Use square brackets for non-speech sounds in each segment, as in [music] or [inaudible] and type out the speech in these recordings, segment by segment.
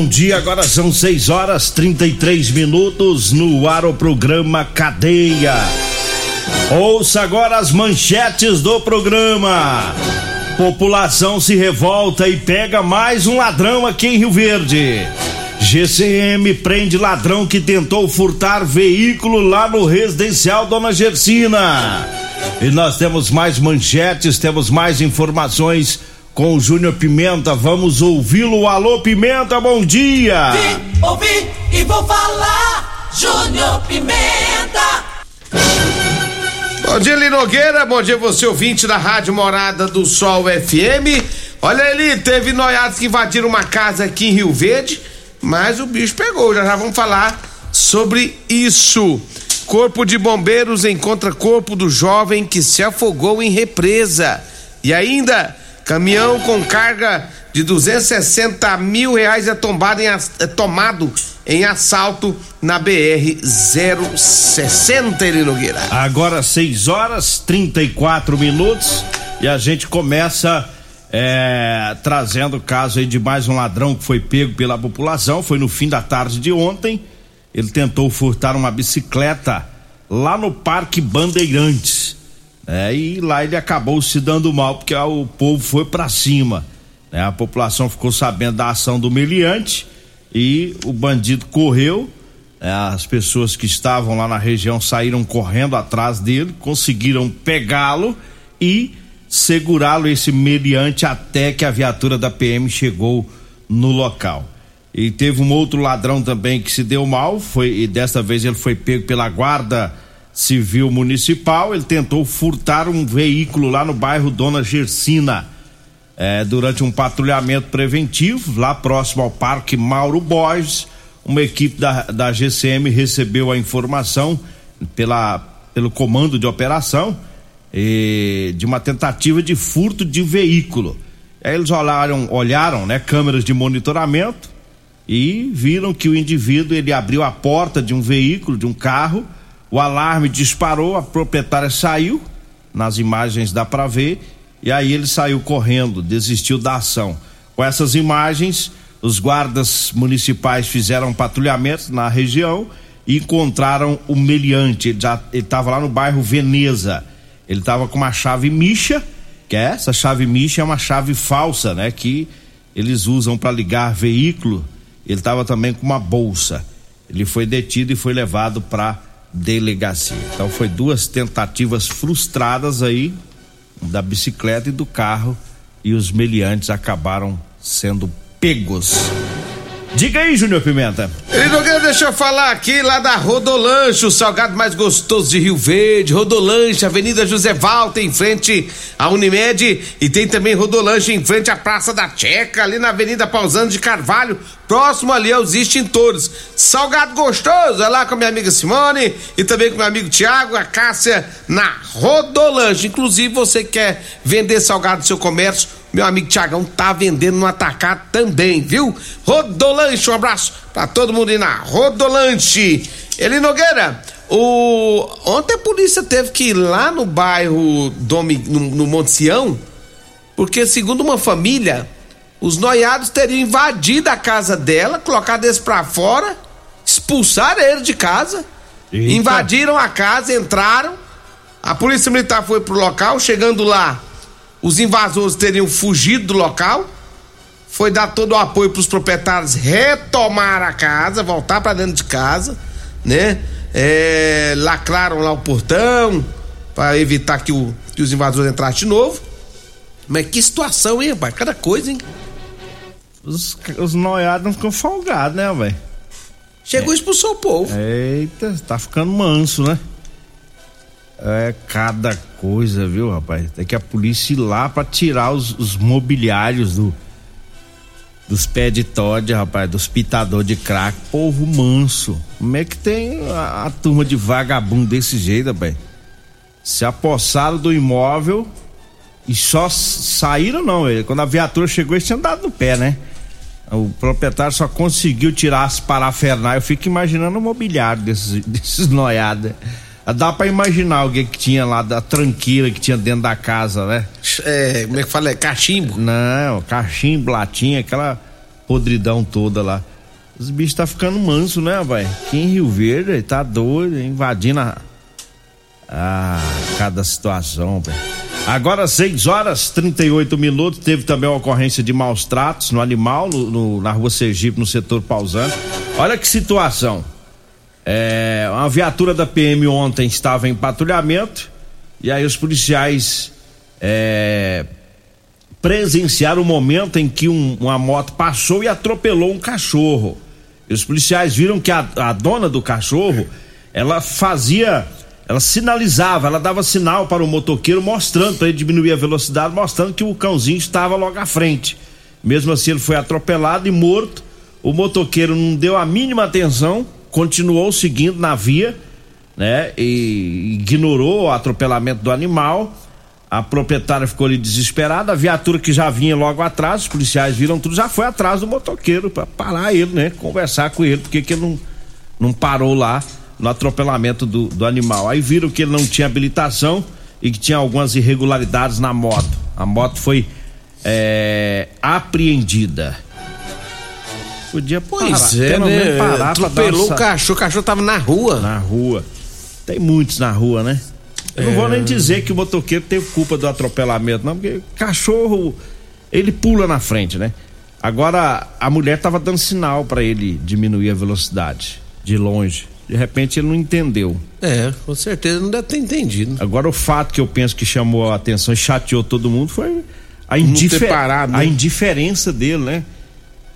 Bom dia. Agora são 6 horas 33 minutos no ar o programa Cadeia. Ouça agora as manchetes do programa. População se revolta e pega mais um ladrão aqui em Rio Verde. GCM prende ladrão que tentou furtar veículo lá no residencial Dona Gersina. E nós temos mais manchetes, temos mais informações com o Júnior Pimenta. Vamos ouvi-lo. Alô, Pimenta, bom dia! Vim, ouvi e vou falar. Júnior Pimenta. Bom dia, Linogueira. Bom dia, você ouvinte da Rádio Morada do Sol FM. Olha ali, teve noiados que invadiram uma casa aqui em Rio Verde, mas o bicho pegou. Já já vamos falar sobre isso. Corpo de Bombeiros encontra corpo do jovem que se afogou em represa. E ainda, caminhão com carga de 260 mil reais é tombado em, é tomado em assalto na BR 060, Eli Nogueira. Agora 6 horas 34 minutos e a gente começa é, trazendo o caso aí de mais um ladrão que foi pego pela população. Foi no fim da tarde de ontem. Ele tentou furtar uma bicicleta lá no Parque Bandeirantes. É, e lá ele acabou se dando mal porque ah, o povo foi pra cima. né? A população ficou sabendo da ação do meliante e o bandido correu. É, as pessoas que estavam lá na região saíram correndo atrás dele, conseguiram pegá-lo e segurá-lo esse meliante até que a viatura da PM chegou no local. E teve um outro ladrão também que se deu mal, foi e desta vez ele foi pego pela guarda civil municipal. Ele tentou furtar um veículo lá no bairro Dona Gersina. É, durante um patrulhamento preventivo, lá próximo ao Parque Mauro Borges, uma equipe da, da GCM recebeu a informação pela, pelo comando de operação eh, de uma tentativa de furto de veículo. Aí eles olharam, olharam né, câmeras de monitoramento e viram que o indivíduo ele abriu a porta de um veículo, de um carro, o alarme disparou, a proprietária saiu, nas imagens dá para ver, e aí ele saiu correndo, desistiu da ação. Com essas imagens, os guardas municipais fizeram patrulhamento na região e encontraram o meliante. Ele estava lá no bairro Veneza. Ele estava com uma chave micha, que é essa chave micha é uma chave falsa, né? Que eles usam para ligar veículo. Ele estava também com uma bolsa. Ele foi detido e foi levado para delegacia. Então foi duas tentativas frustradas aí da bicicleta e do carro e os meliantes acabaram sendo pegos. Diga aí, Júnior Pimenta. Eli Nogueira, deixa eu falar aqui lá da Rodolanche, o salgado mais gostoso de Rio Verde. Rodolanche, Avenida José Valta, em frente à Unimed. E tem também Rodolanche em frente à Praça da Checa, ali na Avenida Pausando de Carvalho, próximo ali aos extintores. Salgado gostoso, é lá com a minha amiga Simone e também com meu amigo Tiago, a Cássia, na Rodolanche. Inclusive, você quer vender salgado no seu comércio, meu amigo Tiagão tá vendendo no atacado também, viu? Rodolanche, um abraço pra todo mundo aí na Rodolanche. Eli Nogueira, o... ontem a polícia teve que ir lá no bairro Domi... no, no Monte Sião, porque segundo uma família, os noiados teriam invadido a casa dela, colocado eles pra fora, expulsaram ele de casa, Eita. invadiram a casa, entraram, a polícia militar foi pro local, chegando lá, os invasores teriam fugido do local. Foi dar todo o apoio para os proprietários retomar a casa, voltar para dentro de casa, né? É, lacraram lá o portão para evitar que, o- que os invasores entrassem de novo. Mas que situação, hein, rapaz? Cada coisa, hein? Os, os noiados não ficam folgados, né, velho? Chegou e expulsou o povo. Eita, tá ficando manso, né? É cada coisa, viu, rapaz? Tem que a polícia ir lá pra tirar os, os mobiliários do dos pés de Todd, rapaz, dos pitador de crack. Povo manso. Como é que tem a, a turma de vagabundo desse jeito, rapaz? Se apossaram do imóvel e só saíram, não. Quando a viatura chegou, eles tinham dado no pé, né? O proprietário só conseguiu tirar as parafernálias. Eu fico imaginando o mobiliário desses, [laughs] desses noiados. Dá pra imaginar o que que tinha lá da tranqueira que tinha dentro da casa, né? É, como é que fala? É cachimbo. Não, cachimbo, latinha, aquela podridão toda lá. Os bichos tá ficando manso, né, vai? Aqui em Rio Verde, tá doido, invadindo a. Ah, cada situação, velho. Agora, 6 horas 38 minutos, teve também uma ocorrência de maus tratos no animal, no, no, na rua Sergipe, no setor pausando. Olha que situação. É, uma viatura da PM ontem estava em patrulhamento e aí os policiais é, presenciaram o momento em que um, uma moto passou e atropelou um cachorro. E os policiais viram que a, a dona do cachorro ela fazia, ela sinalizava, ela dava sinal para o motoqueiro mostrando para ele diminuir a velocidade, mostrando que o cãozinho estava logo à frente. Mesmo assim, ele foi atropelado e morto. O motoqueiro não deu a mínima atenção, continuou seguindo na via, né? E ignorou o atropelamento do animal. A proprietária ficou ali desesperada, a viatura que já vinha logo atrás, os policiais viram tudo, já foi atrás do motoqueiro para parar ele, né? Conversar com ele, porque que ele não, não parou lá no atropelamento do, do animal. Aí viram que ele não tinha habilitação e que tinha algumas irregularidades na moto. A moto foi é, apreendida. Podia parar. Pois é, né? Parar Atropelou o cachorro, o cachorro tava na rua. Na rua. Tem muitos na rua, né? Eu é... não vou nem dizer que o motoqueiro teve culpa do atropelamento, não, porque cachorro, ele pula na frente, né? Agora, a mulher tava dando sinal para ele diminuir a velocidade de longe. De repente ele não entendeu. É, com certeza não deve ter entendido. Agora o fato que eu penso que chamou a atenção e chateou todo mundo foi a, indifer... parado, né? a indiferença dele, né?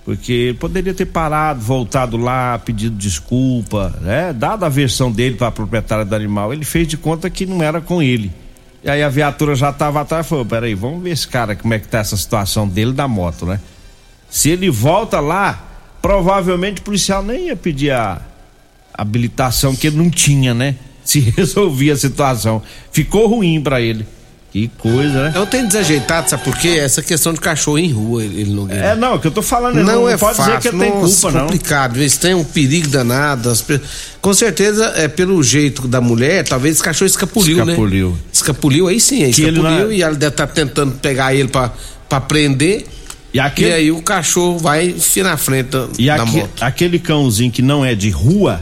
Porque ele poderia ter parado, voltado lá, pedido desculpa, né? Dada a versão dele para a proprietária do animal, ele fez de conta que não era com ele. E aí a viatura já estava atrás e falou: peraí, vamos ver esse cara, como é que tá essa situação dele da moto, né? Se ele volta lá, provavelmente o policial nem ia pedir a habilitação que ele não tinha, né? Se [laughs] resolvia a situação. Ficou ruim para ele. Que coisa, né? Eu tenho desajeitado, sabe por quê? Essa questão de cachorro em rua, ele não ganha. É, não, o que eu tô falando não, não é pode fácil, dizer que ele tem culpa, não. complicado, vezes tem um perigo danado. Com certeza, é pelo jeito da mulher, talvez esse cachorro escapuliu, escapuliu. né? Escapuliu. aí sim, aí escapuliu não... e ela deve estar tá tentando pegar ele pra, pra prender. E, aquele... e aí o cachorro vai se na frente e da aque... moto. aquele cãozinho que não é de rua,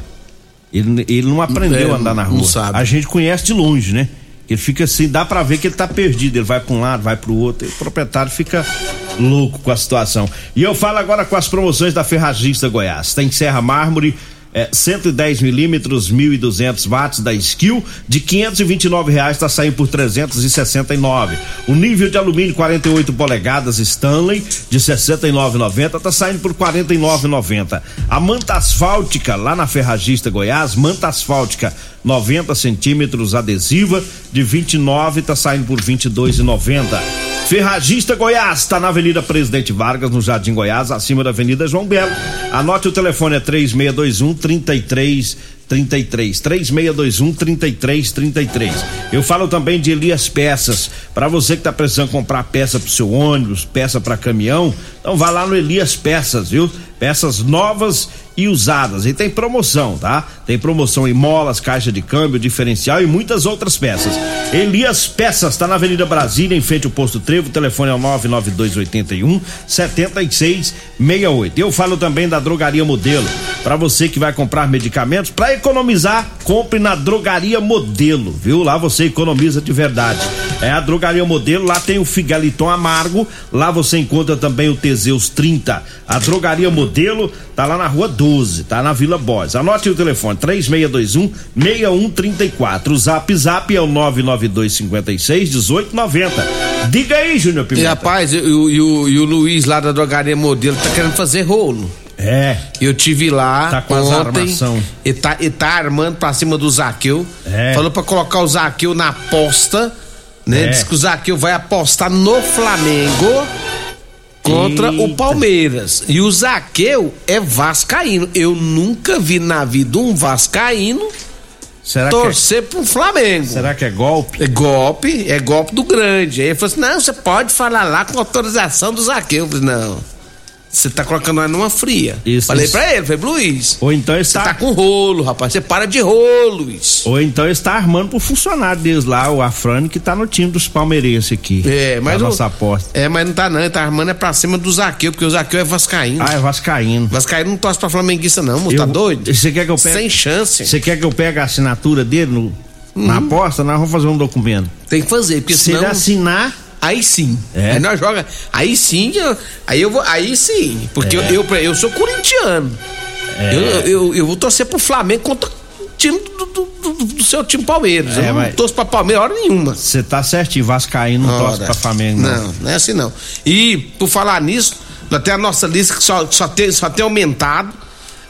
ele, ele não aprendeu é, a andar na rua. Não sabe. A gente conhece de longe, né? Ele fica assim, dá para ver que ele tá perdido. Ele vai para um lado, vai para o outro. E o proprietário fica louco com a situação. E eu falo agora com as promoções da Ferragista Goiás. Tem Serra Mármore é, 110 milímetros, 1.200 watts da Skill, de 529 reais está saindo por 369. O nível de alumínio 48 polegadas Stanley de 69,90 está saindo por 49,90. A manta asfáltica lá na Ferragista Goiás, manta asfáltica 90 centímetros adesiva de 29 está saindo por 22,90. Ferragista Goiás está na Avenida Presidente Vargas, no Jardim Goiás, acima da Avenida João Belo. Anote o telefone é 3621 33 33 3621 3333. Eu falo também de Elias Peças. Para você que está precisando comprar peça para seu ônibus, peça para caminhão, então vá lá no Elias Peças, viu? Peças novas e usadas. E tem promoção, tá? Tem promoção em molas, caixa de câmbio, diferencial e muitas outras peças. Elias Peças está na Avenida Brasília, em frente ao posto Trevo. O telefone é o 99281 7668. Eu falo também da Drogaria Modelo. Para você que vai comprar medicamentos, para economizar, compre na Drogaria Modelo, viu? Lá você economiza de verdade. É a Drogaria Modelo, lá tem o Figaliton Amargo, lá você encontra também o Teseus 30. A Drogaria Modelo tá lá na rua 12, tá na Vila Bós. Anote o telefone: 3621 6134. O zap zap é o 99256 1890. Diga aí, Júnior Pimenta. E rapaz, e, o, e o Luiz lá da Drogaria Modelo tá querendo fazer rolo. É. Eu tive lá tá com ontem. E tá, e tá armando pra cima do Zaqueu. É. Falou pra colocar o Zaqueu na aposta né? É. Diz que o Zaqueu vai apostar no Flamengo contra Eita. o Palmeiras. E o Zaqueu é vascaíno. Eu nunca vi na vida um vascaíno Será torcer que é... pro Flamengo. Será que é golpe? É golpe, é golpe do grande. Aí ele falou assim: não, você pode falar lá com autorização do Zaqueu. Eu falei, não. Você tá colocando ela numa fria. Isso, Falei isso. pra ele, falei, Luiz. Ou então Você está. tá com rolo, rapaz. Você para de rolo, Luiz. Ou então está armando pro funcionário deles lá, o Afrani, que tá no time dos palmeirenses aqui. É, mas Da o- nossa aposta. É, mas não tá não, ele tá armando é pra cima do Zaqueu, porque o Zaqueu é vascaíno. Ah, é Vascaíno. Vascaíno não torce pra flamenguista não, moço, tá Eu- doido? Você quer que eu pegue? Sem chance. Você quer que eu pegue a assinatura dele no, na Uhum. aposta? Nós vamos fazer um documento. Tem que fazer, porque Se ele senão... assinar, Aí sim. É? Aí nós joga. Aí sim, aí eu vou. Aí sim. Porque É. eu, eu, eu sou corintiano. Eu, eu, eu vou torcer pro Flamengo contra o time do, do- do- do seu time Palmeiras. É, eu não mas- torço pra Palmeiras hora nenhuma. você tá certinho. Vascaíno não torce pra Flamengo, não. Não, não é assim não. E por falar nisso, até a nossa lista que só, só, tem, só tem aumentado.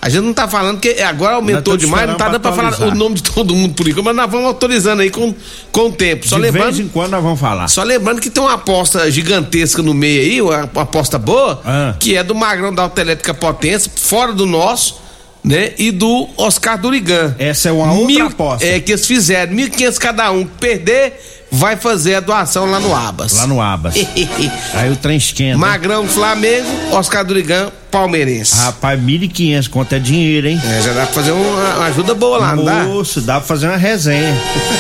A gente não tá falando que agora aumentou demais, não tá dando pra pra falar o nome de todo mundo por enquanto, mas nós vamos autorizando aí com, com o tempo. Só De lembrando. vez em quando nós vamos falar. Só lembrando que tem uma aposta gigantesca no meio aí, uma, uma aposta boa, Ah. que é do Magrão da Autoelétrica Potência, fora do nosso, né? E do Oscar Durigan. Essa é uma outra aposta. É, que eles fizeram, 1.500 cada um. Perder, vai fazer a doação lá no Abas. Lá no Abas. [laughs] Aí o trem esquenta. Magrão Flamengo, Oscar Durigan Palmeirense. Rapaz, 1.500 conto é dinheiro, hein? É, já dá pra fazer uma, uma ajuda boa lá, não dá? Moço, dá pra fazer uma resenha.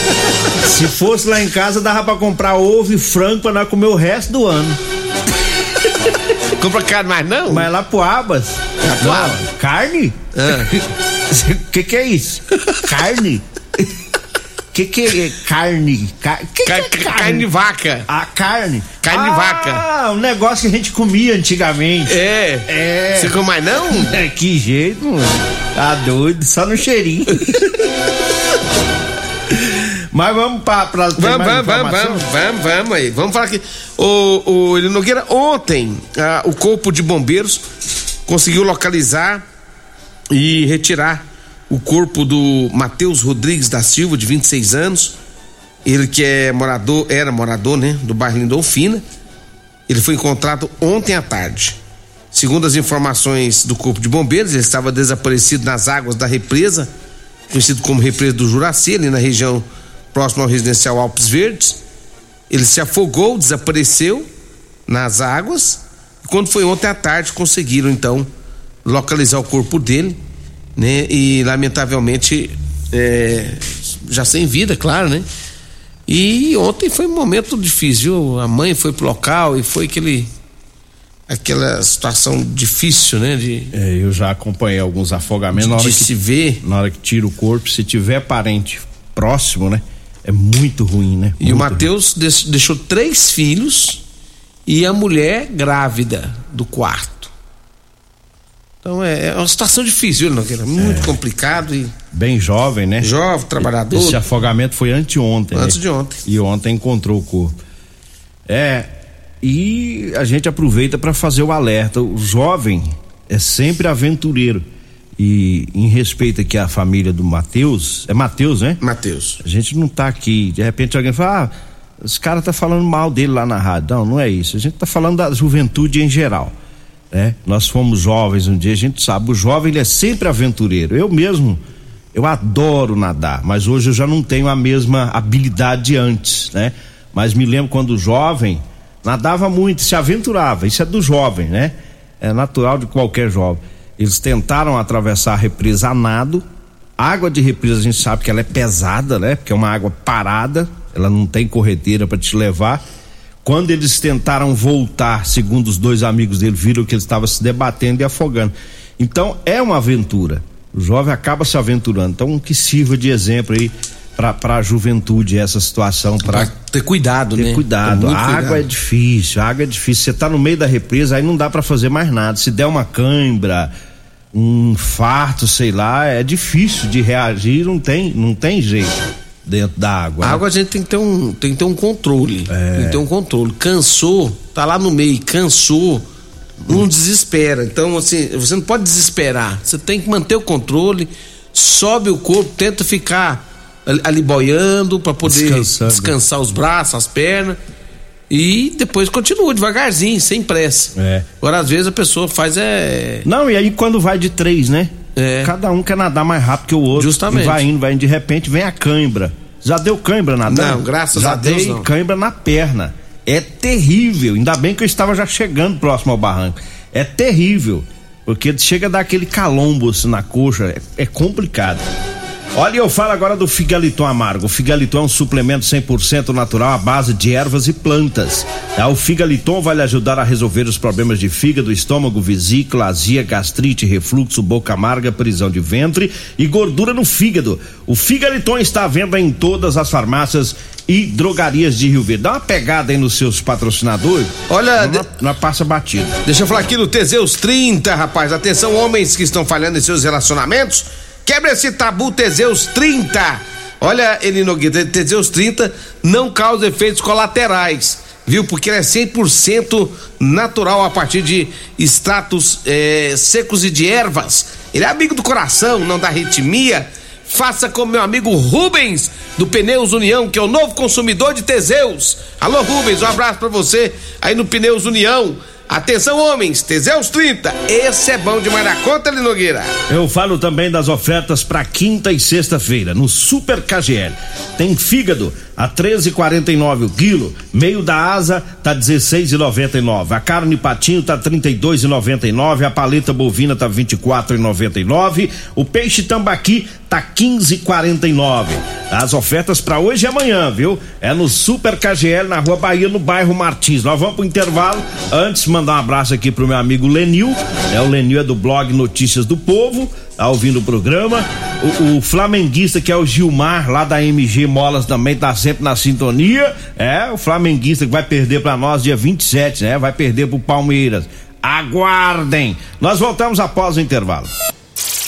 [laughs] Se fosse lá em casa, dava pra comprar ovo e frango pra nós comer o resto do ano. [laughs] Compra carne mais não? Mas lá pro Abas. Lá pro Não, Abas? Carne? Ah. que que é isso? Carne? Que que é carne? Ca- que que Ca- é ca- carne de vaca. A carne? Carne de ah, vaca. Ah, um negócio que a gente comia antigamente. É. É. Você come mais não? [laughs] É, que jeito, mano. Tá doido, só no cheirinho. [laughs] Mas vamos pra tem Vamos, vamos, vamos, vamos, vamos, vamos aí. Vamos falar aqui. O, o Eli Nogueira, ontem, ah, o Corpo de Bombeiros conseguiu localizar e retirar o corpo do Matheus Rodrigues da Silva, de 26 anos. Ele que é morador, era morador, né, do bairro Lindolfina. Ele foi encontrado ontem à tarde. Segundo as informações do Corpo de Bombeiros, ele estava desaparecido nas águas da represa, conhecido como Represa do Juraci, ali na região próxima ao residencial Alpes Verdes. Ele se afogou, desapareceu nas águas. E quando foi ontem à tarde, conseguiram então localizar o corpo dele, né? E lamentavelmente é, já sem vida, claro, né? E ontem foi um momento difícil, viu? A mãe foi pro local e foi aquele aquela situação difícil, né? De, É, eu já acompanhei alguns afogamentos. Na hora, de que, se ver. na hora que tira o corpo, se tiver parente próximo, né? É muito ruim, né? E o Muito Matheus deix- deixou três filhos e a mulher grávida do quarto. Então é, é uma situação difícil, viu, Nogueira? Muito É. complicado e. Bem jovem, né? jovem, trabalhador. Esse afogamento foi anteontem. Antes né? de ontem. E ontem encontrou o corpo. É, e a gente aproveita para fazer o alerta. O jovem é sempre aventureiro. E em respeito aqui à família do Matheus, é Matheus, né? Matheus. A gente não tá aqui, de repente alguém fala, ah, esse cara tá falando mal dele lá na rádio. Não, não é isso. A gente tá falando da juventude em geral. Né? Nós fomos jovens um dia, a gente sabe, o jovem ele é sempre aventureiro. Eu mesmo, eu adoro nadar, mas hoje eu já não tenho a mesma habilidade de antes, né? Mas me lembro quando jovem, nadava muito, se aventurava. Isso é do jovem, né? É natural de qualquer jovem. Eles tentaram atravessar a represa a nado. Água de represa a gente sabe que ela é pesada, né? Porque é uma água parada, ela não tem correteira para te levar. Quando eles tentaram voltar, segundo os dois amigos dele, viram que ele estava se debatendo e afogando. Então é uma aventura. O jovem acaba se aventurando. Então que sirva de exemplo aí para a juventude essa situação, para ter cuidado, ter né? cuidado. A água cuidado. é difícil, a água é difícil. Você tá no meio da represa, aí não dá para fazer mais nada. Se der uma cãibra, um infarto, sei lá, é difícil de reagir, não tem, não tem jeito dentro da água. A né? água a gente tem que ter um, tem que ter um controle. É. Tem que ter um controle. Cansou, tá lá no meio, cansou, não desespera. Então, assim, você não pode desesperar. Você tem que manter o controle, sobe o corpo, tenta ficar ali, ali boiando para poder descansar os braços, as pernas. E depois continua devagarzinho, sem pressa. É. Agora, às vezes, a pessoa faz é. Não, e aí quando vai de três, né? É. Cada um quer nadar mais rápido que o outro. Justamente. E vai indo, vai indo, de repente vem a cãibra. Já deu cãibra nadando? Não, graças já a Deus, dei não. cãibra na perna. É terrível. Ainda bem que eu estava já chegando próximo ao barranco. é terrível, porque chega a dar aquele calombo assim, na coxa, é, é complicado. Olha, eu falo agora do Figaliton Amargo. O Figaliton é um suplemento 100% natural à base de ervas e plantas. Tá? O Figaliton vai lhe ajudar a resolver os problemas de fígado, estômago, vesícula, azia, gastrite, refluxo, boca amarga, prisão de ventre e gordura no fígado. O Figaliton está à venda em todas as farmácias e drogarias de Rio Verde. Dá uma pegada aí nos seus patrocinadores. Olha, não, de... passa batido. Deixa eu falar aqui no Teseus 30, rapaz. Atenção, homens que estão falhando em seus relacionamentos Quebra esse tabu Teseus 30. Olha, Eli Nogueira, Teseus 30 não causa efeitos colaterais, viu? Porque ele é 100% natural a partir de extratos é, secos e de ervas. Ele é amigo do coração, não da arritmia. Faça como meu amigo Rubens, do Pneus União, que é o novo consumidor de Teseus. Alô, Rubens, um abraço para você aí no Pneus União. Atenção, homens, Teseus 30. Esse é bom demais da conta, Linogueira. Eu falo também das ofertas para quinta e sexta-feira no Super KGL. Tem fígado a 13,49 o quilo, meio da asa tá 16,99. A carne patinho tá 32,99, a paleta bovina tá 24,99, o peixe tambaqui tá 15,49. As ofertas para hoje e amanhã, viu? É no Super KGL na Rua Bahia, no bairro Martins. Nós vamos pro intervalo. Antes mandar um abraço aqui pro meu amigo Lenil, né? O Lenil é do blog Notícias do Povo tá ouvindo o programa. O, o, flamenguista que é o Gilmar, lá da MG Molas também tá sempre na sintonia. É, o flamenguista que vai perder para nós dia 27, né? Vai perder pro Palmeiras. Aguardem. Nós voltamos após o intervalo.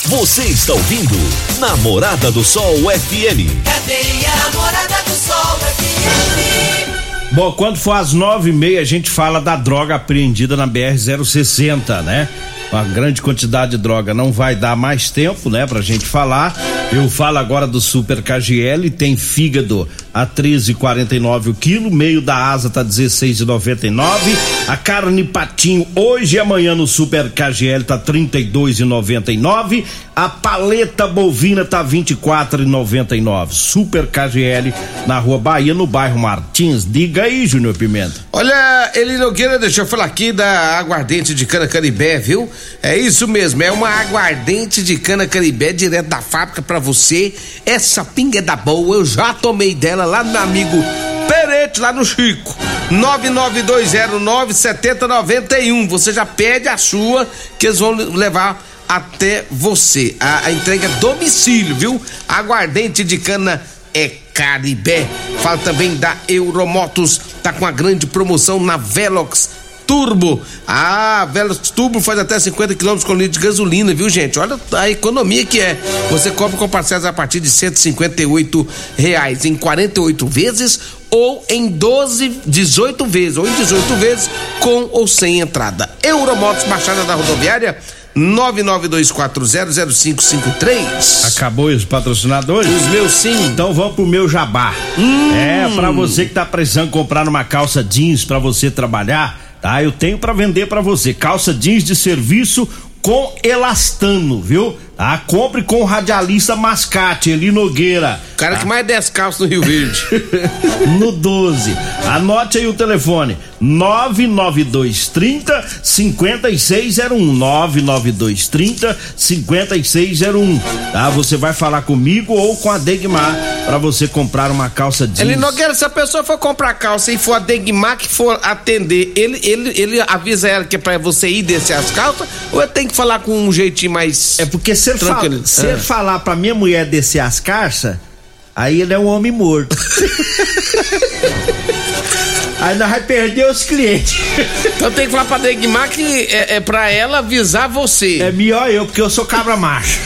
Você está ouvindo Namorada do Sol FM. Cadê a Namorada do Sol FM? Bom, quando for às nove e meia a gente fala da droga apreendida na BR 060, né? Uma grande quantidade de droga. Não vai dar mais tempo, né, pra gente falar. Eu falo agora do Super KGL, tem fígado a 13,49 o quilo, meio da asa tá 16,99. A carne patinho hoje e amanhã no Super KGL tá 32,99. A paleta bovina tá 24,99. Super KGL na Rua Bahia, no bairro Martins. Diga aí, Júnior Pimenta. Olha, Eli Nogueira, deixa eu falar aqui da aguardente de cana canibé, viu? É isso mesmo, é uma aguardente de cana canibé direto da fábrica para você. Essa pinga é da boa, eu já tomei dela lá no amigo Perete, lá no Chico. 992097091. Você já pede a sua que eles vão levar até você. A, a entrega é domicílio, viu? Aguardente de cana é Caribé. Fala também da Euromotos, tá com a grande promoção na Velox Turbo. Ah, Velox Turbo faz até 50 km com litro de gasolina, viu, gente? Olha a economia que é. Você compra com parcelas a partir de 158 reais em 48 vezes ou em 12, 18 vezes, ou em 18 vezes com ou sem entrada. Euromotos Baixada da Rodoviária 992400553. Acabou os patrocinadores? Os meus sim. Então vamos pro meu jabá. Hum. É, para você que tá precisando comprar uma calça jeans para você trabalhar, tá? Eu tenho para vender para você. Calça jeans de serviço com elastano, viu? Tá? Compre com o radialista Mascate, Eli Nogueira. O cara tá? que mais descalço no Rio Verde. [laughs] no 12. Anote aí o telefone: 99230 5601. 99230 5601. Tá? Você vai falar comigo ou com a Degmar para você comprar uma calça jeans. Ele Nogueira, se a pessoa for comprar calça e for a Degmar que for atender, ele, ele, ele avisa ela que é pra você ir descer as calças ou eu tenho que falar com um jeitinho mais. É porque se ele, fala, se ele falar pra minha mulher descer as carças, aí ele é um homem morto. [laughs] Aí nós vai perder os clientes. Então tem que falar pra Degmar que é, é pra ela avisar você. É melhor eu, porque eu sou cabra macho.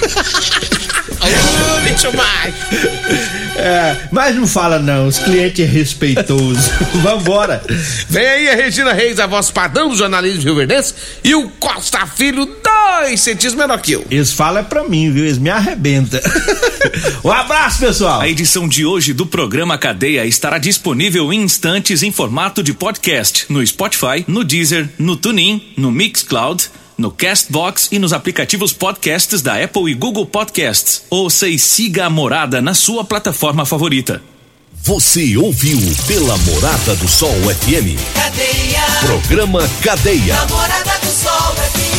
Ô, bicho macho. É, mas não fala não, os clientes é respeitoso. [laughs] Vambora. Vem aí a Regina Reis, a voz padrão do jornalismo Rio e o Costa Filho, dois centímetros menor que eu. Eles falam é pra mim, viu? Eles me arrebentam. [laughs] um abraço, pessoal. A edição de hoje do programa Cadeia estará disponível em instantes em formato de podcast no Spotify, no Deezer, no TuneIn, no Mixcloud no Castbox e nos aplicativos podcasts da Apple e Google Podcasts. Ouça e siga a Morada na sua plataforma favorita. Você ouviu pela Morada do Sol FM. Cadeia. Programa Cadeia. Namorada do Sol FM.